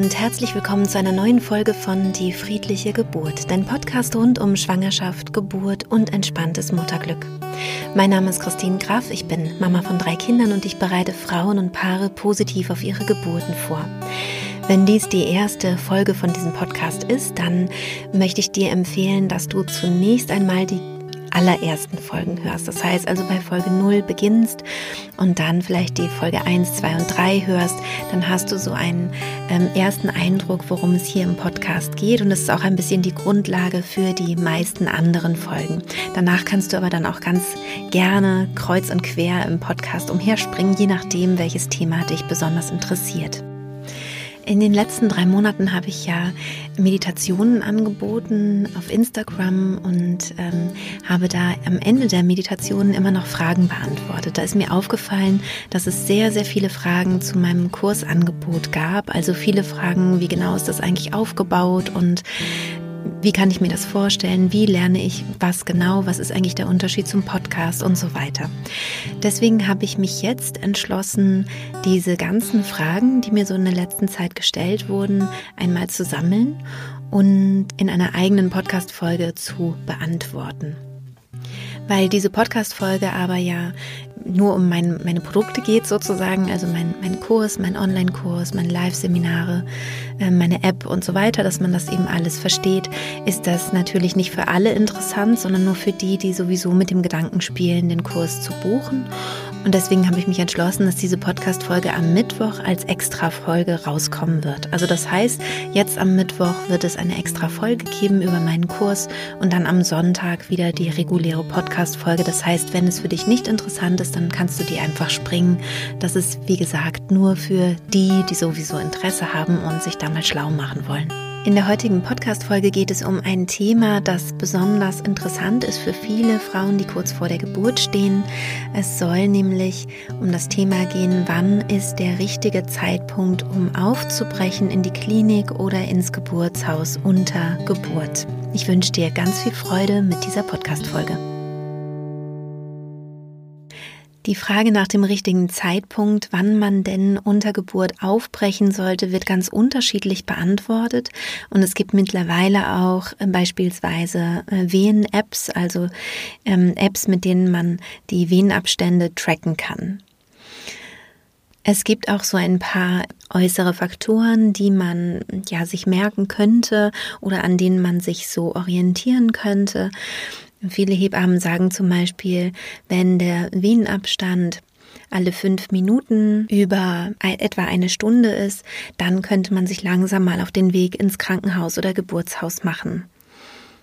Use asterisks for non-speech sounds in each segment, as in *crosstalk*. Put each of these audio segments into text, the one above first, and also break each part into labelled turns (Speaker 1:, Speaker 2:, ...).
Speaker 1: und herzlich willkommen zu einer neuen Folge von Die friedliche Geburt, dein Podcast rund um Schwangerschaft, Geburt und entspanntes Mutterglück. Mein Name ist Christine Graf, ich bin Mama von drei Kindern und ich bereite Frauen und Paare positiv auf ihre Geburten vor. Wenn dies die erste Folge von diesem Podcast ist, dann möchte ich dir empfehlen, dass du zunächst einmal die allerersten Folgen hörst. Das heißt also bei Folge 0 beginnst und dann vielleicht die Folge 1, 2 und 3 hörst, dann hast du so einen ähm, ersten Eindruck, worum es hier im Podcast geht und es ist auch ein bisschen die Grundlage für die meisten anderen Folgen. Danach kannst du aber dann auch ganz gerne kreuz und quer im Podcast umherspringen, je nachdem, welches Thema dich besonders interessiert. In den letzten drei Monaten habe ich ja Meditationen angeboten auf Instagram und ähm, habe da am Ende der Meditationen immer noch Fragen beantwortet. Da ist mir aufgefallen, dass es sehr, sehr viele Fragen zu meinem Kursangebot gab. Also viele Fragen, wie genau ist das eigentlich aufgebaut und wie kann ich mir das vorstellen? Wie lerne ich was genau? Was ist eigentlich der Unterschied zum Podcast und so weiter? Deswegen habe ich mich jetzt entschlossen, diese ganzen Fragen, die mir so in der letzten Zeit gestellt wurden, einmal zu sammeln und in einer eigenen Podcast-Folge zu beantworten. Weil diese Podcast-Folge aber ja nur um mein, meine Produkte geht sozusagen, also mein, mein Kurs, mein Online-Kurs, meine Live-Seminare, äh, meine App und so weiter, dass man das eben alles versteht, ist das natürlich nicht für alle interessant, sondern nur für die, die sowieso mit dem Gedanken spielen, den Kurs zu buchen. Und deswegen habe ich mich entschlossen, dass diese Podcast-Folge am Mittwoch als Extra-Folge rauskommen wird. Also das heißt, jetzt am Mittwoch wird es eine Extra-Folge geben über meinen Kurs und dann am Sonntag wieder die reguläre Podcast-Folge. Das heißt, wenn es für dich nicht interessant ist, dann kannst du die einfach springen. Das ist, wie gesagt, nur für die, die sowieso Interesse haben und sich da mal schlau machen wollen. In der heutigen Podcast-Folge geht es um ein Thema, das besonders interessant ist für viele Frauen, die kurz vor der Geburt stehen. Es soll nämlich um das Thema gehen, wann ist der richtige Zeitpunkt, um aufzubrechen in die Klinik oder ins Geburtshaus unter Geburt. Ich wünsche dir ganz viel Freude mit dieser Podcast-Folge. Die Frage nach dem richtigen Zeitpunkt, wann man denn unter Geburt aufbrechen sollte, wird ganz unterschiedlich beantwortet. Und es gibt mittlerweile auch äh, beispielsweise äh, Wehen-Apps, also ähm, Apps, mit denen man die Venenabstände tracken kann. Es gibt auch so ein paar äußere Faktoren, die man ja sich merken könnte oder an denen man sich so orientieren könnte. Viele Hebammen sagen zum Beispiel, wenn der Venenabstand alle fünf Minuten über etwa eine Stunde ist, dann könnte man sich langsam mal auf den Weg ins Krankenhaus oder Geburtshaus machen.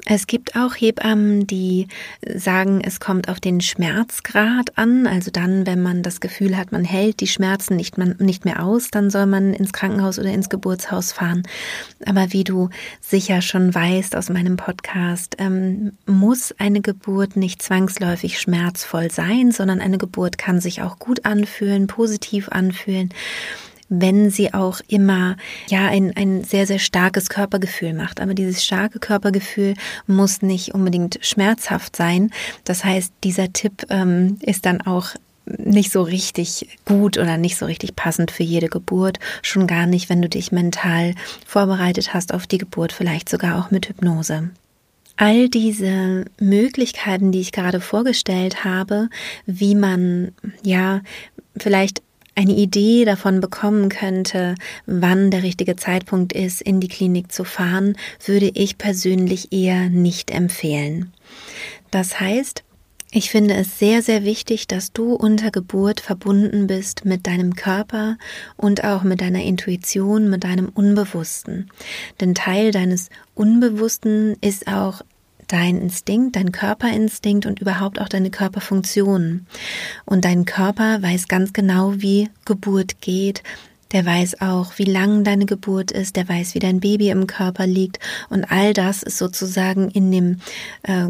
Speaker 1: Es gibt auch Hebammen, die sagen, es kommt auf den Schmerzgrad an. Also dann, wenn man das Gefühl hat, man hält die Schmerzen nicht, nicht mehr aus, dann soll man ins Krankenhaus oder ins Geburtshaus fahren. Aber wie du sicher schon weißt aus meinem Podcast, ähm, muss eine Geburt nicht zwangsläufig schmerzvoll sein, sondern eine Geburt kann sich auch gut anfühlen, positiv anfühlen wenn sie auch immer ja ein, ein sehr, sehr starkes Körpergefühl macht. Aber dieses starke Körpergefühl muss nicht unbedingt schmerzhaft sein. Das heißt, dieser Tipp ähm, ist dann auch nicht so richtig gut oder nicht so richtig passend für jede Geburt. Schon gar nicht, wenn du dich mental vorbereitet hast auf die Geburt, vielleicht sogar auch mit Hypnose. All diese Möglichkeiten, die ich gerade vorgestellt habe, wie man ja vielleicht eine Idee davon bekommen könnte, wann der richtige Zeitpunkt ist, in die Klinik zu fahren, würde ich persönlich eher nicht empfehlen. Das heißt, ich finde es sehr, sehr wichtig, dass du unter Geburt verbunden bist mit deinem Körper und auch mit deiner Intuition, mit deinem Unbewussten. Denn Teil deines Unbewussten ist auch dein Instinkt, dein Körperinstinkt und überhaupt auch deine Körperfunktionen. Und dein Körper weiß ganz genau, wie Geburt geht, der weiß auch, wie lang deine Geburt ist, der weiß, wie dein Baby im Körper liegt und all das ist sozusagen in dem äh,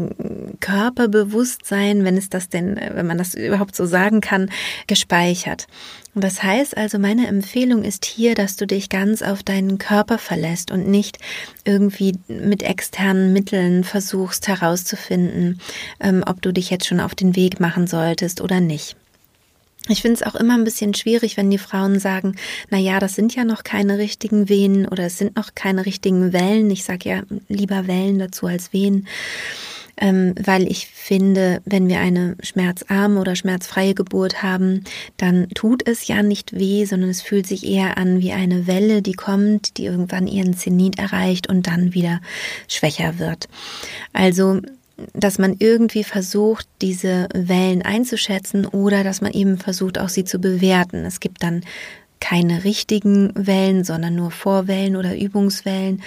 Speaker 1: Körperbewusstsein, wenn es das denn, wenn man das überhaupt so sagen kann, gespeichert. Und das heißt also, meine Empfehlung ist hier, dass du dich ganz auf deinen Körper verlässt und nicht irgendwie mit externen Mitteln versuchst herauszufinden, ähm, ob du dich jetzt schon auf den Weg machen solltest oder nicht. Ich finde es auch immer ein bisschen schwierig, wenn die Frauen sagen, na ja, das sind ja noch keine richtigen Venen oder es sind noch keine richtigen Wellen. Ich sage ja lieber Wellen dazu als Venen, ähm, weil ich finde, wenn wir eine schmerzarme oder schmerzfreie Geburt haben, dann tut es ja nicht weh, sondern es fühlt sich eher an wie eine Welle, die kommt, die irgendwann ihren Zenit erreicht und dann wieder schwächer wird. Also dass man irgendwie versucht, diese Wellen einzuschätzen oder dass man eben versucht, auch sie zu bewerten. Es gibt dann keine richtigen Wellen, sondern nur Vorwellen oder Übungswellen.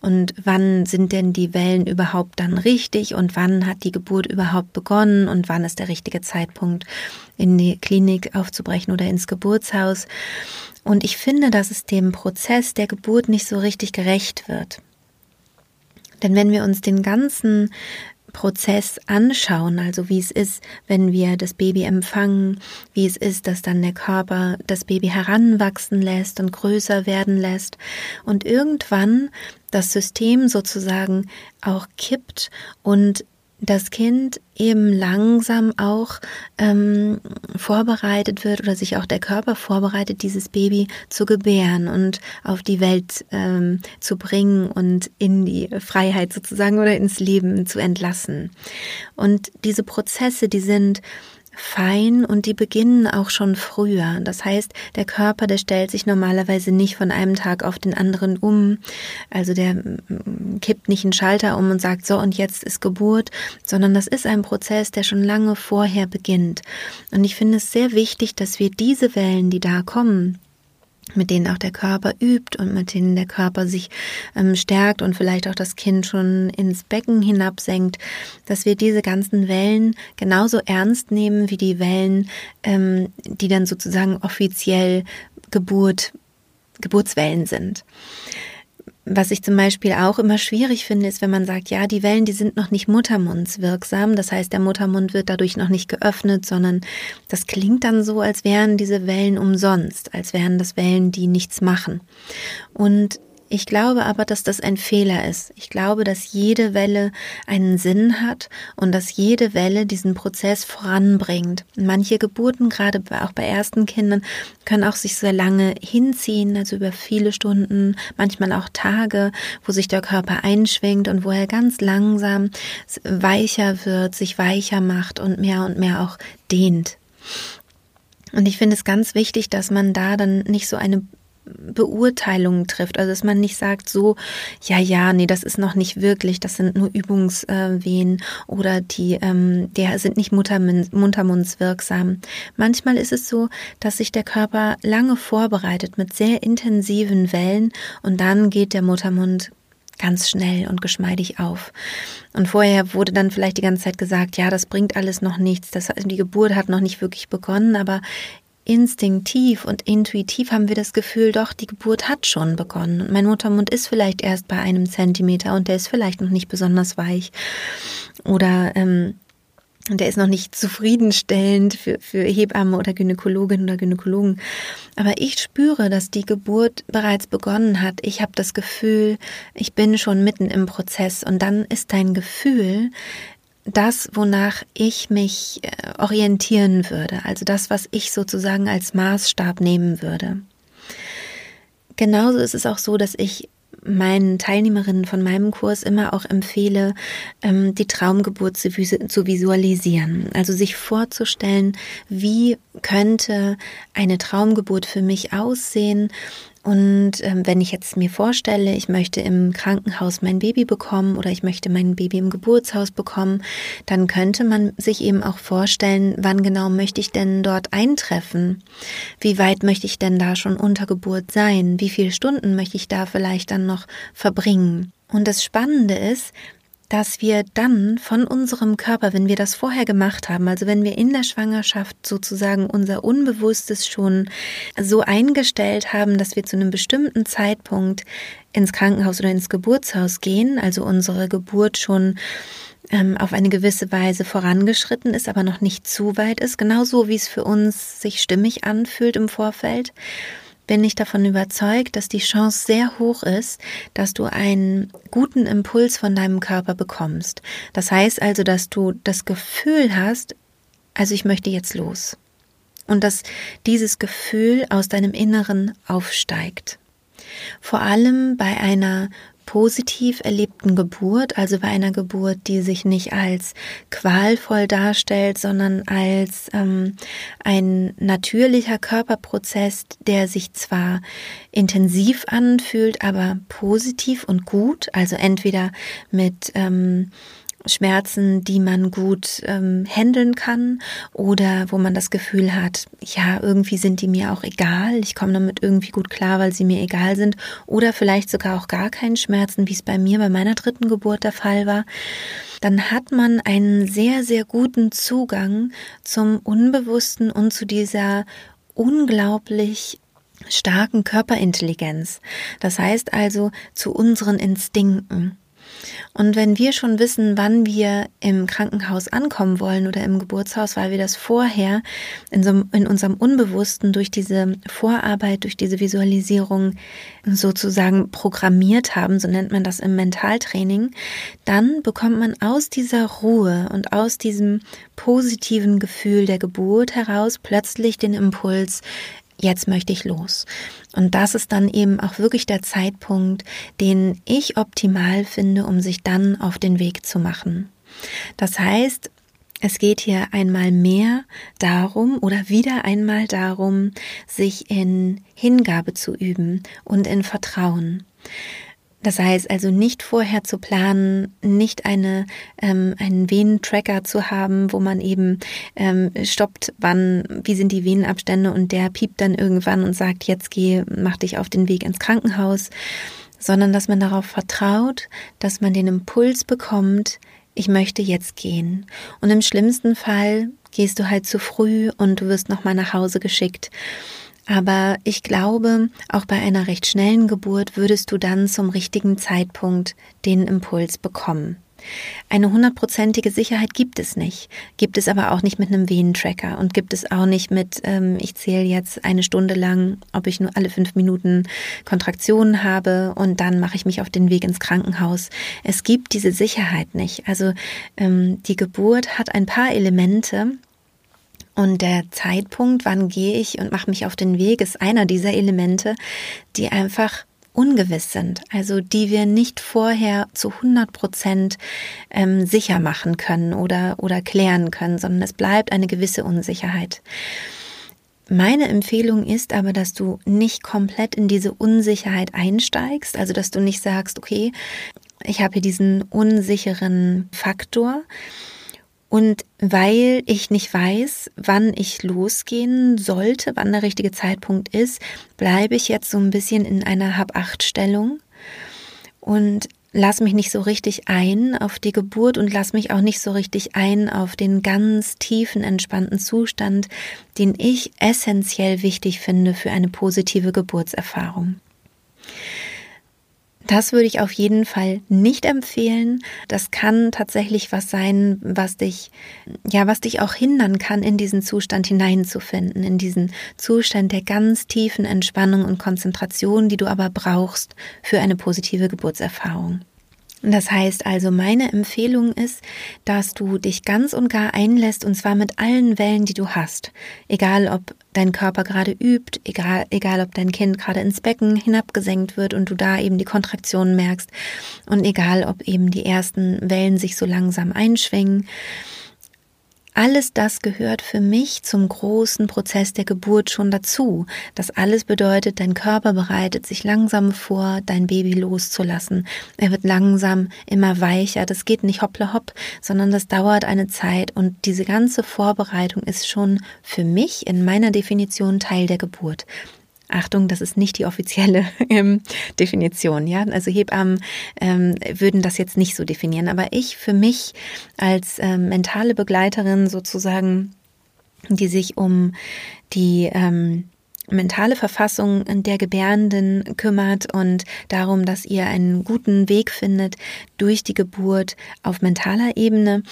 Speaker 1: Und wann sind denn die Wellen überhaupt dann richtig und wann hat die Geburt überhaupt begonnen und wann ist der richtige Zeitpunkt, in die Klinik aufzubrechen oder ins Geburtshaus. Und ich finde, dass es dem Prozess der Geburt nicht so richtig gerecht wird. Denn wenn wir uns den ganzen Prozess anschauen, also wie es ist, wenn wir das Baby empfangen, wie es ist, dass dann der Körper das Baby heranwachsen lässt und größer werden lässt und irgendwann das System sozusagen auch kippt und das Kind eben langsam auch ähm, vorbereitet wird oder sich auch der Körper vorbereitet, dieses Baby zu gebären und auf die Welt ähm, zu bringen und in die Freiheit sozusagen oder ins Leben zu entlassen. Und diese Prozesse, die sind fein und die beginnen auch schon früher. Das heißt, der Körper, der stellt sich normalerweise nicht von einem Tag auf den anderen um. Also der mm, kippt nicht einen Schalter um und sagt so und jetzt ist Geburt, sondern das ist ein Prozess, der schon lange vorher beginnt. Und ich finde es sehr wichtig, dass wir diese Wellen, die da kommen, mit denen auch der Körper übt und mit denen der Körper sich ähm, stärkt und vielleicht auch das Kind schon ins Becken hinabsenkt, dass wir diese ganzen Wellen genauso ernst nehmen wie die Wellen, ähm, die dann sozusagen offiziell Geburt, Geburtswellen sind. Was ich zum Beispiel auch immer schwierig finde, ist, wenn man sagt, ja, die Wellen, die sind noch nicht muttermundswirksam. Das heißt, der Muttermund wird dadurch noch nicht geöffnet, sondern das klingt dann so, als wären diese Wellen umsonst, als wären das Wellen, die nichts machen. Und ich glaube aber, dass das ein Fehler ist. Ich glaube, dass jede Welle einen Sinn hat und dass jede Welle diesen Prozess voranbringt. Manche Geburten, gerade auch bei ersten Kindern, können auch sich sehr lange hinziehen, also über viele Stunden, manchmal auch Tage, wo sich der Körper einschwingt und wo er ganz langsam weicher wird, sich weicher macht und mehr und mehr auch dehnt. Und ich finde es ganz wichtig, dass man da dann nicht so eine Beurteilungen trifft. Also dass man nicht sagt so, ja, ja, nee, das ist noch nicht wirklich, das sind nur Übungswehen oder die, ähm, der sind nicht muttermundswirksam. Manchmal ist es so, dass sich der Körper lange vorbereitet mit sehr intensiven Wellen und dann geht der Muttermund ganz schnell und geschmeidig auf. Und vorher wurde dann vielleicht die ganze Zeit gesagt, ja, das bringt alles noch nichts, das, die Geburt hat noch nicht wirklich begonnen, aber instinktiv und intuitiv haben wir das Gefühl, doch, die Geburt hat schon begonnen. Und mein Muttermund ist vielleicht erst bei einem Zentimeter und der ist vielleicht noch nicht besonders weich. Oder ähm, der ist noch nicht zufriedenstellend für, für Hebamme oder Gynäkologin oder Gynäkologen. Aber ich spüre, dass die Geburt bereits begonnen hat. Ich habe das Gefühl, ich bin schon mitten im Prozess. Und dann ist dein Gefühl das, wonach ich mich äh, orientieren würde, also das, was ich sozusagen als Maßstab nehmen würde. Genauso ist es auch so, dass ich meinen Teilnehmerinnen von meinem Kurs immer auch empfehle, ähm, die Traumgeburt zu visualisieren. Also sich vorzustellen, wie könnte eine Traumgeburt für mich aussehen, und ähm, wenn ich jetzt mir vorstelle, ich möchte im Krankenhaus mein Baby bekommen oder ich möchte mein Baby im Geburtshaus bekommen, dann könnte man sich eben auch vorstellen, wann genau möchte ich denn dort eintreffen? Wie weit möchte ich denn da schon unter Geburt sein? Wie viele Stunden möchte ich da vielleicht dann noch verbringen? Und das Spannende ist, dass wir dann von unserem Körper, wenn wir das vorher gemacht haben, also wenn wir in der Schwangerschaft sozusagen unser Unbewusstes schon so eingestellt haben, dass wir zu einem bestimmten Zeitpunkt ins Krankenhaus oder ins Geburtshaus gehen, also unsere Geburt schon ähm, auf eine gewisse Weise vorangeschritten ist, aber noch nicht zu weit ist, genauso wie es für uns sich stimmig anfühlt im Vorfeld, bin ich davon überzeugt, dass die Chance sehr hoch ist, dass du einen guten Impuls von deinem Körper bekommst. Das heißt also, dass du das Gefühl hast, also ich möchte jetzt los. und dass dieses Gefühl aus deinem Inneren aufsteigt. Vor allem bei einer positiv erlebten Geburt, also bei einer Geburt, die sich nicht als qualvoll darstellt, sondern als ähm, ein natürlicher Körperprozess, der sich zwar intensiv anfühlt, aber positiv und gut, also entweder mit ähm, Schmerzen, die man gut ähm, handeln kann oder wo man das Gefühl hat, ja, irgendwie sind die mir auch egal, ich komme damit irgendwie gut klar, weil sie mir egal sind oder vielleicht sogar auch gar keinen Schmerzen, wie es bei mir bei meiner dritten Geburt der Fall war, dann hat man einen sehr, sehr guten Zugang zum Unbewussten und zu dieser unglaublich starken Körperintelligenz. Das heißt also zu unseren Instinkten. Und wenn wir schon wissen, wann wir im Krankenhaus ankommen wollen oder im Geburtshaus, weil wir das vorher in, so, in unserem Unbewussten durch diese Vorarbeit, durch diese Visualisierung sozusagen programmiert haben, so nennt man das im Mentaltraining, dann bekommt man aus dieser Ruhe und aus diesem positiven Gefühl der Geburt heraus plötzlich den Impuls, jetzt möchte ich los. Und das ist dann eben auch wirklich der Zeitpunkt, den ich optimal finde, um sich dann auf den Weg zu machen. Das heißt, es geht hier einmal mehr darum oder wieder einmal darum, sich in Hingabe zu üben und in Vertrauen. Das heißt also nicht vorher zu planen, nicht eine, ähm, einen Venentracker zu haben, wo man eben ähm, stoppt, wann, wie sind die Venenabstände und der piept dann irgendwann und sagt, jetzt geh, mach dich auf den Weg ins Krankenhaus, sondern dass man darauf vertraut, dass man den Impuls bekommt, ich möchte jetzt gehen. Und im schlimmsten Fall gehst du halt zu früh und du wirst nochmal nach Hause geschickt. Aber ich glaube, auch bei einer recht schnellen Geburt würdest du dann zum richtigen Zeitpunkt den Impuls bekommen. Eine hundertprozentige Sicherheit gibt es nicht, gibt es aber auch nicht mit einem Venentracker und gibt es auch nicht mit, ähm, ich zähle jetzt eine Stunde lang, ob ich nur alle fünf Minuten Kontraktionen habe und dann mache ich mich auf den Weg ins Krankenhaus. Es gibt diese Sicherheit nicht. Also ähm, die Geburt hat ein paar Elemente, und der Zeitpunkt, wann gehe ich und mache mich auf den Weg, ist einer dieser Elemente, die einfach ungewiss sind, also die wir nicht vorher zu 100 Prozent ähm, sicher machen können oder, oder klären können, sondern es bleibt eine gewisse Unsicherheit. Meine Empfehlung ist aber, dass du nicht komplett in diese Unsicherheit einsteigst, also dass du nicht sagst, okay, ich habe hier diesen unsicheren Faktor, und weil ich nicht weiß, wann ich losgehen sollte, wann der richtige Zeitpunkt ist, bleibe ich jetzt so ein bisschen in einer Hab-Acht-Stellung und lass mich nicht so richtig ein auf die Geburt und lass mich auch nicht so richtig ein auf den ganz tiefen, entspannten Zustand, den ich essentiell wichtig finde für eine positive Geburtserfahrung. Das würde ich auf jeden Fall nicht empfehlen. Das kann tatsächlich was sein, was dich, ja, was dich auch hindern kann, in diesen Zustand hineinzufinden, in diesen Zustand der ganz tiefen Entspannung und Konzentration, die du aber brauchst für eine positive Geburtserfahrung. Das heißt also, meine Empfehlung ist, dass du dich ganz und gar einlässt und zwar mit allen Wellen, die du hast. Egal, ob dein Körper gerade übt, egal, egal, ob dein Kind gerade ins Becken hinabgesenkt wird und du da eben die Kontraktionen merkst und egal, ob eben die ersten Wellen sich so langsam einschwingen. Alles das gehört für mich zum großen Prozess der Geburt schon dazu. Das alles bedeutet, dein Körper bereitet sich langsam vor, dein Baby loszulassen. Er wird langsam immer weicher. Das geht nicht hoppla hopp, sondern das dauert eine Zeit und diese ganze Vorbereitung ist schon für mich in meiner Definition Teil der Geburt. Achtung, das ist nicht die offizielle *laughs* ähm, Definition, ja. Also Hebammen ähm, würden das jetzt nicht so definieren, aber ich für mich als ähm, mentale Begleiterin sozusagen, die sich um die ähm, mentale Verfassung der Gebärenden kümmert und darum, dass ihr einen guten Weg findet durch die Geburt auf mentaler Ebene.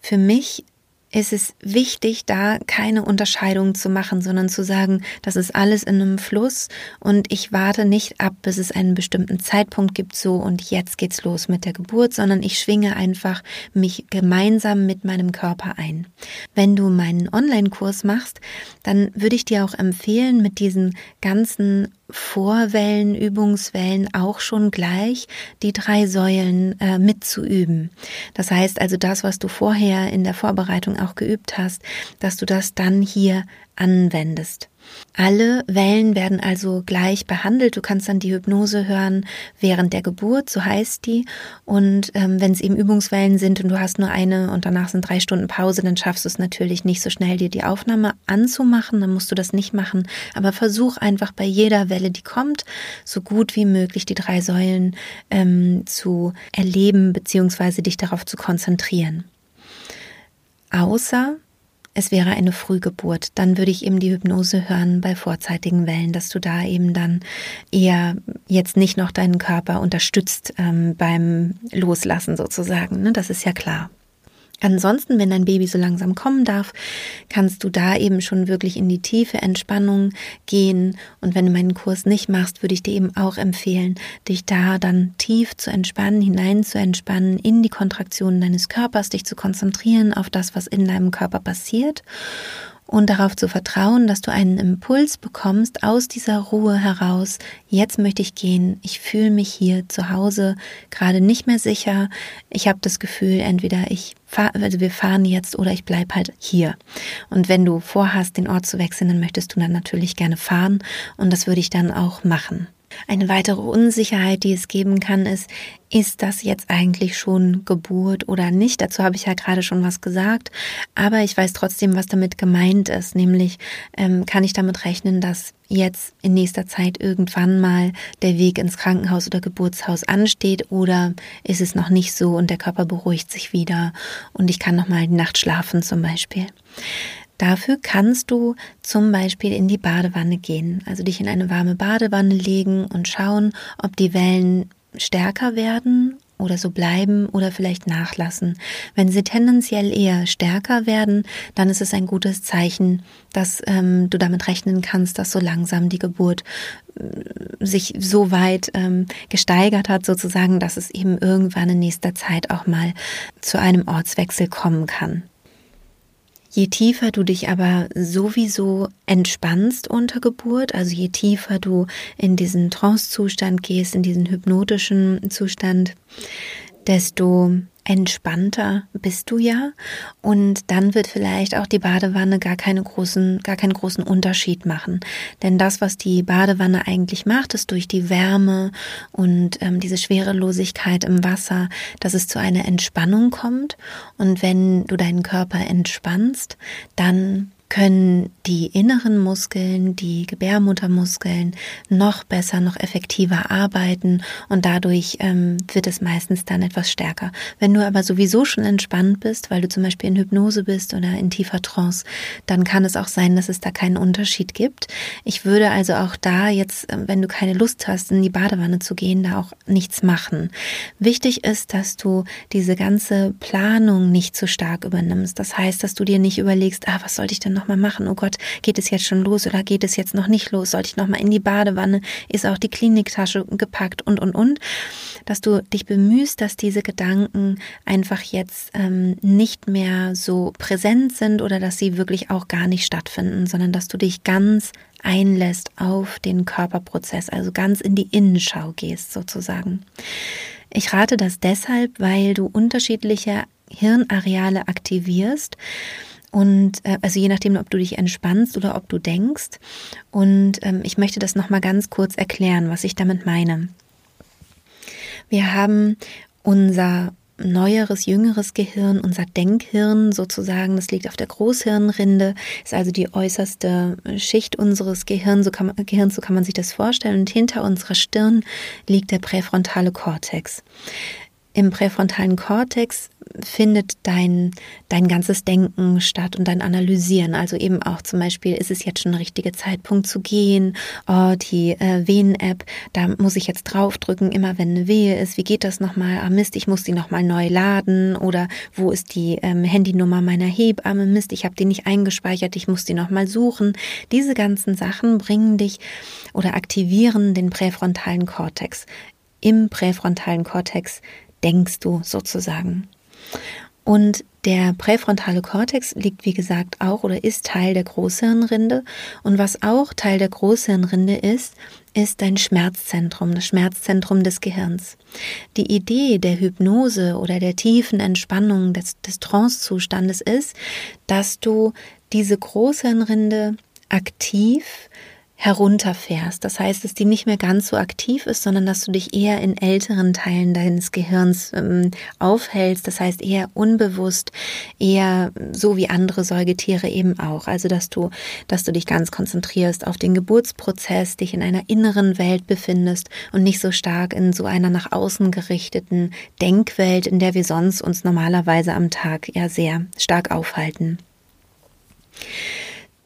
Speaker 1: Für mich ist es wichtig, da keine Unterscheidung zu machen, sondern zu sagen, das ist alles in einem Fluss und ich warte nicht ab, bis es einen bestimmten Zeitpunkt gibt, so und jetzt geht's los mit der Geburt, sondern ich schwinge einfach mich gemeinsam mit meinem Körper ein. Wenn du meinen Online-Kurs machst, dann würde ich dir auch empfehlen, mit diesen ganzen Vorwellen, Übungswellen auch schon gleich die drei Säulen äh, mitzuüben. Das heißt also das, was du vorher in der Vorbereitung auch geübt hast, dass du das dann hier anwendest. Alle Wellen werden also gleich behandelt. Du kannst dann die Hypnose hören während der Geburt, so heißt die. Und ähm, wenn es eben Übungswellen sind und du hast nur eine und danach sind drei Stunden Pause, dann schaffst du es natürlich nicht so schnell, dir die Aufnahme anzumachen. Dann musst du das nicht machen. Aber versuch einfach bei jeder Welle, die kommt, so gut wie möglich die drei Säulen ähm, zu erleben beziehungsweise dich darauf zu konzentrieren. Außer es wäre eine Frühgeburt, dann würde ich eben die Hypnose hören bei vorzeitigen Wellen, dass du da eben dann eher jetzt nicht noch deinen Körper unterstützt ähm, beim Loslassen sozusagen. Ne? Das ist ja klar. Ansonsten, wenn dein Baby so langsam kommen darf, kannst du da eben schon wirklich in die tiefe Entspannung gehen. Und wenn du meinen Kurs nicht machst, würde ich dir eben auch empfehlen, dich da dann tief zu entspannen, hinein zu entspannen, in die Kontraktionen deines Körpers, dich zu konzentrieren auf das, was in deinem Körper passiert und darauf zu vertrauen, dass du einen Impuls bekommst aus dieser Ruhe heraus. Jetzt möchte ich gehen. Ich fühle mich hier zu Hause gerade nicht mehr sicher. Ich habe das Gefühl, entweder ich fahr, also wir fahren jetzt oder ich bleib halt hier. Und wenn du vorhast, den Ort zu wechseln, dann möchtest du dann natürlich gerne fahren und das würde ich dann auch machen. Eine weitere Unsicherheit, die es geben kann, ist, ist das jetzt eigentlich schon Geburt oder nicht? Dazu habe ich ja gerade schon was gesagt, aber ich weiß trotzdem, was damit gemeint ist. Nämlich ähm, kann ich damit rechnen, dass jetzt in nächster Zeit irgendwann mal der Weg ins Krankenhaus oder Geburtshaus ansteht oder ist es noch nicht so und der Körper beruhigt sich wieder und ich kann noch mal die Nacht schlafen zum Beispiel. Dafür kannst du zum Beispiel in die Badewanne gehen, also dich in eine warme Badewanne legen und schauen, ob die Wellen stärker werden oder so bleiben oder vielleicht nachlassen. Wenn sie tendenziell eher stärker werden, dann ist es ein gutes Zeichen, dass ähm, du damit rechnen kannst, dass so langsam die Geburt äh, sich so weit ähm, gesteigert hat, sozusagen, dass es eben irgendwann in nächster Zeit auch mal zu einem Ortswechsel kommen kann. Je tiefer du dich aber sowieso entspannst unter Geburt, also je tiefer du in diesen Trance-Zustand gehst, in diesen hypnotischen Zustand, desto entspannter bist du ja und dann wird vielleicht auch die Badewanne gar keine großen, gar keinen großen Unterschied machen. Denn das, was die Badewanne eigentlich macht, ist durch die Wärme und ähm, diese Schwerelosigkeit im Wasser, dass es zu einer Entspannung kommt. Und wenn du deinen Körper entspannst, dann können die inneren Muskeln, die Gebärmuttermuskeln noch besser, noch effektiver arbeiten und dadurch ähm, wird es meistens dann etwas stärker. Wenn du aber sowieso schon entspannt bist, weil du zum Beispiel in Hypnose bist oder in tiefer Trance, dann kann es auch sein, dass es da keinen Unterschied gibt. Ich würde also auch da jetzt, ähm, wenn du keine Lust hast, in die Badewanne zu gehen, da auch nichts machen. Wichtig ist, dass du diese ganze Planung nicht zu stark übernimmst. Das heißt, dass du dir nicht überlegst, ah, was sollte ich denn noch nochmal machen? Oh Gott, geht es jetzt schon los oder geht es jetzt noch nicht los? Sollte ich nochmal in die Badewanne? Ist auch die Kliniktasche gepackt und, und, und? Dass du dich bemühst, dass diese Gedanken einfach jetzt ähm, nicht mehr so präsent sind oder dass sie wirklich auch gar nicht stattfinden, sondern dass du dich ganz einlässt auf den Körperprozess, also ganz in die Innenschau gehst sozusagen. Ich rate das deshalb, weil du unterschiedliche Hirnareale aktivierst und äh, also je nachdem, ob du dich entspannst oder ob du denkst. Und ähm, ich möchte das nochmal ganz kurz erklären, was ich damit meine. Wir haben unser neueres, jüngeres Gehirn, unser Denkhirn sozusagen, das liegt auf der Großhirnrinde, ist also die äußerste Schicht unseres Gehirns, so kann man, Gehirns, so kann man sich das vorstellen. Und hinter unserer Stirn liegt der präfrontale Kortex. Im präfrontalen Kortex findet dein, dein ganzes Denken statt und dein Analysieren. Also eben auch zum Beispiel, ist es jetzt schon der richtige Zeitpunkt zu gehen? Oh, die äh, Wehen-App, da muss ich jetzt draufdrücken, immer wenn eine Wehe ist. Wie geht das nochmal? Ah Mist, ich muss die nochmal neu laden. Oder wo ist die ähm, Handynummer meiner Hebamme? Mist, ich habe die nicht eingespeichert, ich muss die nochmal suchen. Diese ganzen Sachen bringen dich oder aktivieren den präfrontalen Kortex. Im präfrontalen Kortex denkst du sozusagen. Und der präfrontale Kortex liegt, wie gesagt, auch oder ist Teil der Großhirnrinde. Und was auch Teil der Großhirnrinde ist, ist dein Schmerzzentrum, das Schmerzzentrum des Gehirns. Die Idee der Hypnose oder der tiefen Entspannung des, des Trancezustandes ist, dass du diese Großhirnrinde aktiv herunterfährst. Das heißt, dass die nicht mehr ganz so aktiv ist, sondern dass du dich eher in älteren Teilen deines Gehirns ähm, aufhältst. Das heißt eher unbewusst, eher so wie andere Säugetiere eben auch. Also dass du, dass du dich ganz konzentrierst auf den Geburtsprozess, dich in einer inneren Welt befindest und nicht so stark in so einer nach außen gerichteten Denkwelt, in der wir sonst uns normalerweise am Tag ja sehr stark aufhalten.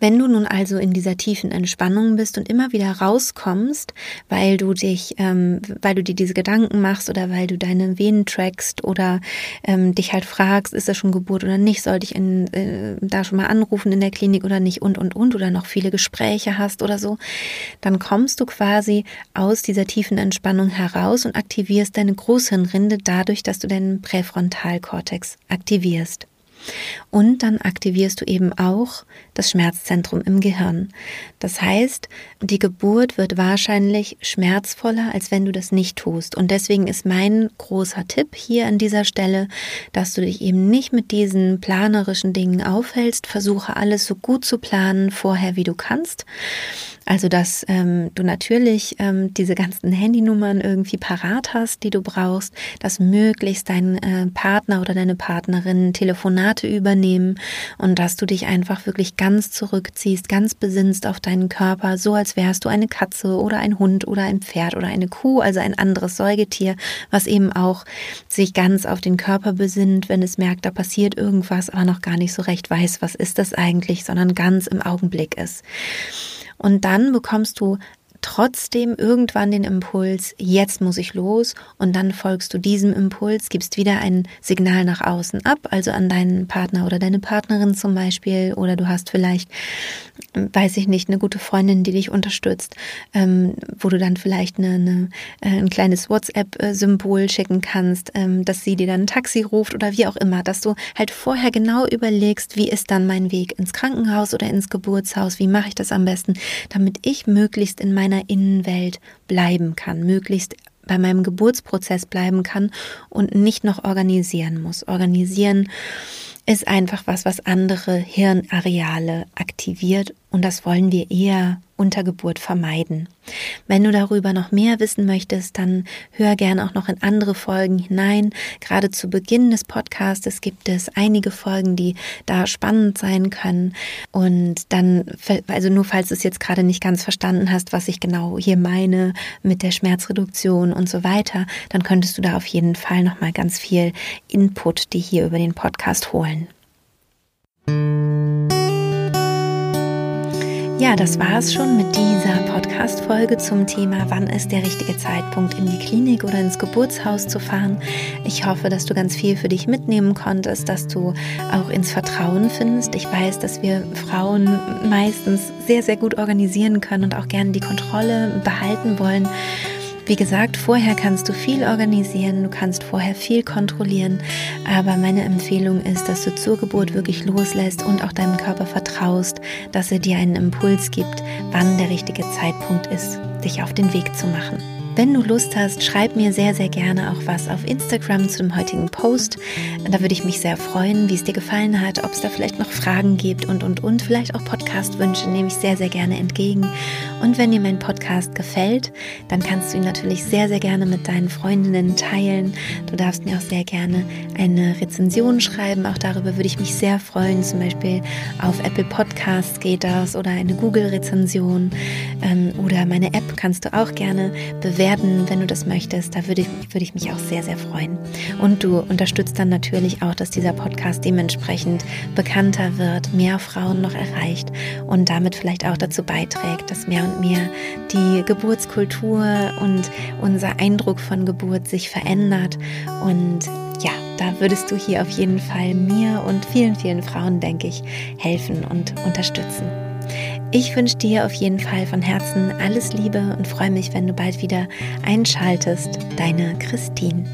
Speaker 1: Wenn du nun also in dieser tiefen Entspannung bist und immer wieder rauskommst, weil du dich, ähm, weil du dir diese Gedanken machst oder weil du deine Venen trackst oder ähm, dich halt fragst, ist das schon Geburt oder nicht, sollte ich in, äh, da schon mal anrufen in der Klinik oder nicht und und und oder noch viele Gespräche hast oder so, dann kommst du quasi aus dieser tiefen Entspannung heraus und aktivierst deine Großhirnrinde dadurch, dass du deinen Präfrontalkortex aktivierst. Und dann aktivierst du eben auch das Schmerzzentrum im Gehirn. Das heißt, die Geburt wird wahrscheinlich schmerzvoller, als wenn du das nicht tust. Und deswegen ist mein großer Tipp hier an dieser Stelle, dass du dich eben nicht mit diesen planerischen Dingen aufhältst. Versuche alles so gut zu planen vorher, wie du kannst. Also, dass ähm, du natürlich ähm, diese ganzen Handynummern irgendwie parat hast, die du brauchst, dass möglichst dein äh, Partner oder deine Partnerin Telefonate übernehmen und dass du dich einfach wirklich ganz zurückziehst, ganz besinnst auf deinen Körper, so als wärst du eine Katze oder ein Hund oder ein Pferd oder eine Kuh, also ein anderes Säugetier, was eben auch sich ganz auf den Körper besinnt, wenn es merkt, da passiert irgendwas, aber noch gar nicht so recht weiß, was ist das eigentlich, sondern ganz im Augenblick ist. Und dann bekommst du trotzdem irgendwann den Impuls, jetzt muss ich los und dann folgst du diesem Impuls, gibst wieder ein Signal nach außen ab, also an deinen Partner oder deine Partnerin zum Beispiel oder du hast vielleicht, weiß ich nicht, eine gute Freundin, die dich unterstützt, ähm, wo du dann vielleicht eine, eine, äh, ein kleines WhatsApp-Symbol schicken kannst, ähm, dass sie dir dann ein Taxi ruft oder wie auch immer, dass du halt vorher genau überlegst, wie ist dann mein Weg ins Krankenhaus oder ins Geburtshaus, wie mache ich das am besten, damit ich möglichst in meiner meiner Innenwelt bleiben kann, möglichst bei meinem Geburtsprozess bleiben kann und nicht noch organisieren muss. Organisieren ist einfach was, was andere Hirnareale aktiviert und das wollen wir eher unter Geburt vermeiden. Wenn du darüber noch mehr wissen möchtest, dann hör gerne auch noch in andere Folgen hinein. Gerade zu Beginn des Podcasts gibt es einige Folgen, die da spannend sein können. Und dann, also nur falls du es jetzt gerade nicht ganz verstanden hast, was ich genau hier meine mit der Schmerzreduktion und so weiter, dann könntest du da auf jeden Fall noch mal ganz viel Input, die hier über den Podcast holen. Ja, das war es schon mit dieser Podcast-Folge zum Thema, wann ist der richtige Zeitpunkt, in die Klinik oder ins Geburtshaus zu fahren. Ich hoffe, dass du ganz viel für dich mitnehmen konntest, dass du auch ins Vertrauen findest. Ich weiß, dass wir Frauen meistens sehr, sehr gut organisieren können und auch gerne die Kontrolle behalten wollen. Wie gesagt, vorher kannst du viel organisieren, du kannst vorher viel kontrollieren, aber meine Empfehlung ist, dass du zur Geburt wirklich loslässt und auch deinem Körper vertraust, dass er dir einen Impuls gibt, wann der richtige Zeitpunkt ist, dich auf den Weg zu machen. Wenn du Lust hast, schreib mir sehr, sehr gerne auch was auf Instagram zu dem heutigen Post. Da würde ich mich sehr freuen, wie es dir gefallen hat, ob es da vielleicht noch Fragen gibt und, und, und. Vielleicht auch Podcastwünsche nehme ich sehr, sehr gerne entgegen. Und wenn dir mein Podcast gefällt, dann kannst du ihn natürlich sehr, sehr gerne mit deinen Freundinnen teilen. Du darfst mir auch sehr gerne eine Rezension schreiben. Auch darüber würde ich mich sehr freuen. Zum Beispiel auf Apple Podcasts geht das oder eine Google-Rezension. Ähm, oder meine App kannst du auch gerne bewerten bewerten, wenn du das möchtest. Da würde ich, würde ich mich auch sehr, sehr freuen. Und du unterstützt dann natürlich auch, dass dieser Podcast dementsprechend bekannter wird, mehr Frauen noch erreicht und damit vielleicht auch dazu beiträgt, dass mehr und mehr die Geburtskultur und unser Eindruck von Geburt sich verändert. Und ja, da würdest du hier auf jeden Fall mir und vielen, vielen Frauen, denke ich, helfen und unterstützen. Ich wünsche dir auf jeden Fall von Herzen alles Liebe und freue mich, wenn du bald wieder einschaltest. Deine Christine.